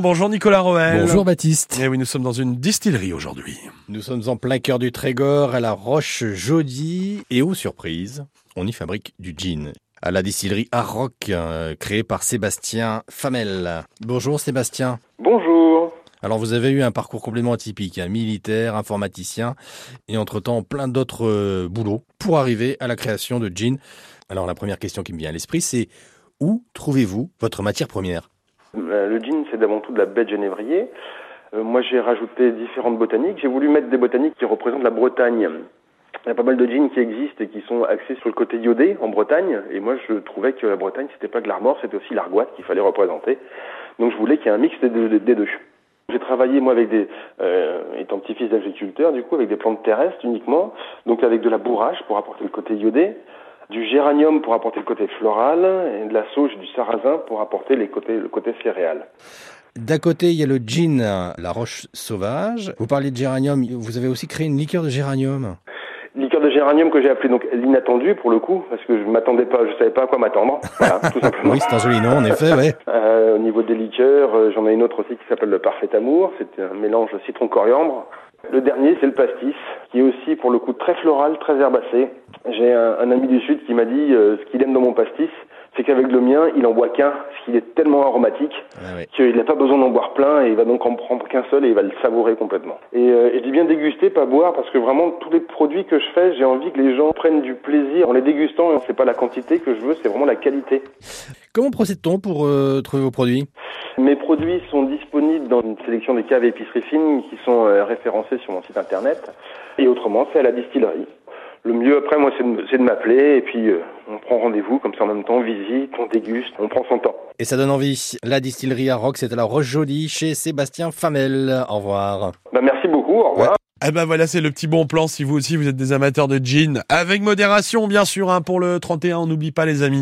Bonjour Nicolas Roel. Bonjour Baptiste. Et oui, nous sommes dans une distillerie aujourd'hui. Nous sommes en plein cœur du Trégor, à la Roche Jody. Et aux surprises, on y fabrique du gin. À la distillerie Arroc, euh, créée par Sébastien Famel. Bonjour Sébastien. Bonjour. Alors vous avez eu un parcours complètement atypique, un militaire, informaticien et entre-temps plein d'autres euh, boulots pour arriver à la création de gin. Alors la première question qui me vient à l'esprit, c'est où trouvez-vous votre matière première? Le gin, c'est d'avant tout de la baie de genévrier. Euh, moi, j'ai rajouté différentes botaniques. J'ai voulu mettre des botaniques qui représentent la Bretagne. Il y a pas mal de gins qui existent et qui sont axés sur le côté iodé en Bretagne. Et moi, je trouvais que la Bretagne, c'était pas que l'armor, c'était aussi l'argoite qu'il fallait représenter. Donc, je voulais qu'il y ait un mix des deux. des deux. J'ai travaillé, moi, avec des, euh, étant petit-fils d'agriculteur, du coup, avec des plantes terrestres uniquement. Donc, avec de la bourrache pour apporter le côté iodé du géranium pour apporter le côté floral et de la sauge du sarrasin pour apporter le côté céréal. D'un côté, il y a le gin, la roche sauvage. Vous parlez de géranium, vous avez aussi créé une liqueur de géranium. De géranium que j'ai appelé donc l'inattendu pour le coup, parce que je m'attendais pas, je savais pas à quoi m'attendre. Voilà, tout simplement. oui, c'est un joli nom, en effet, ouais. Euh, au niveau des liqueurs, euh, j'en ai une autre aussi qui s'appelle le Parfait Amour. C'est un mélange citron-coriandre. Le dernier, c'est le pastis, qui est aussi pour le coup très floral, très herbacé. J'ai un, un, ami du Sud qui m'a dit euh, ce qu'il aime dans mon pastis, c'est qu'avec le mien, il en boit qu'un, parce qu'il est tellement aromatique Ah ouais. qu'il n'a pas besoin d'en boire plein et il va donc en prendre qu'un seul et il va le savourer complètement. Et, euh, et je dis bien déguster, pas boire, parce que vraiment tous les produits que je fais, j'ai envie que les gens prennent du plaisir en les dégustant. Et c'est pas la quantité que je veux, c'est vraiment la qualité. Comment procède-t-on pour euh, trouver vos produits? Mes produits sont disponibles dans une sélection des caves épicerie fine qui sont euh, référencées sur mon site internet. Et autrement, c'est à la distillerie. Le mieux après, moi, c'est de m'appeler et puis euh, on prend rendez-vous comme ça en même temps, on visite, on déguste, on prend son temps. Et ça donne envie. La distillerie à Rock, c'est à la Roche Jolie chez Sébastien Famel. Au revoir. Bah, merci beaucoup, au revoir. Ouais. Eh ben voilà, c'est le petit bon plan si vous aussi vous êtes des amateurs de gin. Avec modération, bien sûr, hein, pour le 31, on n'oublie pas les amis.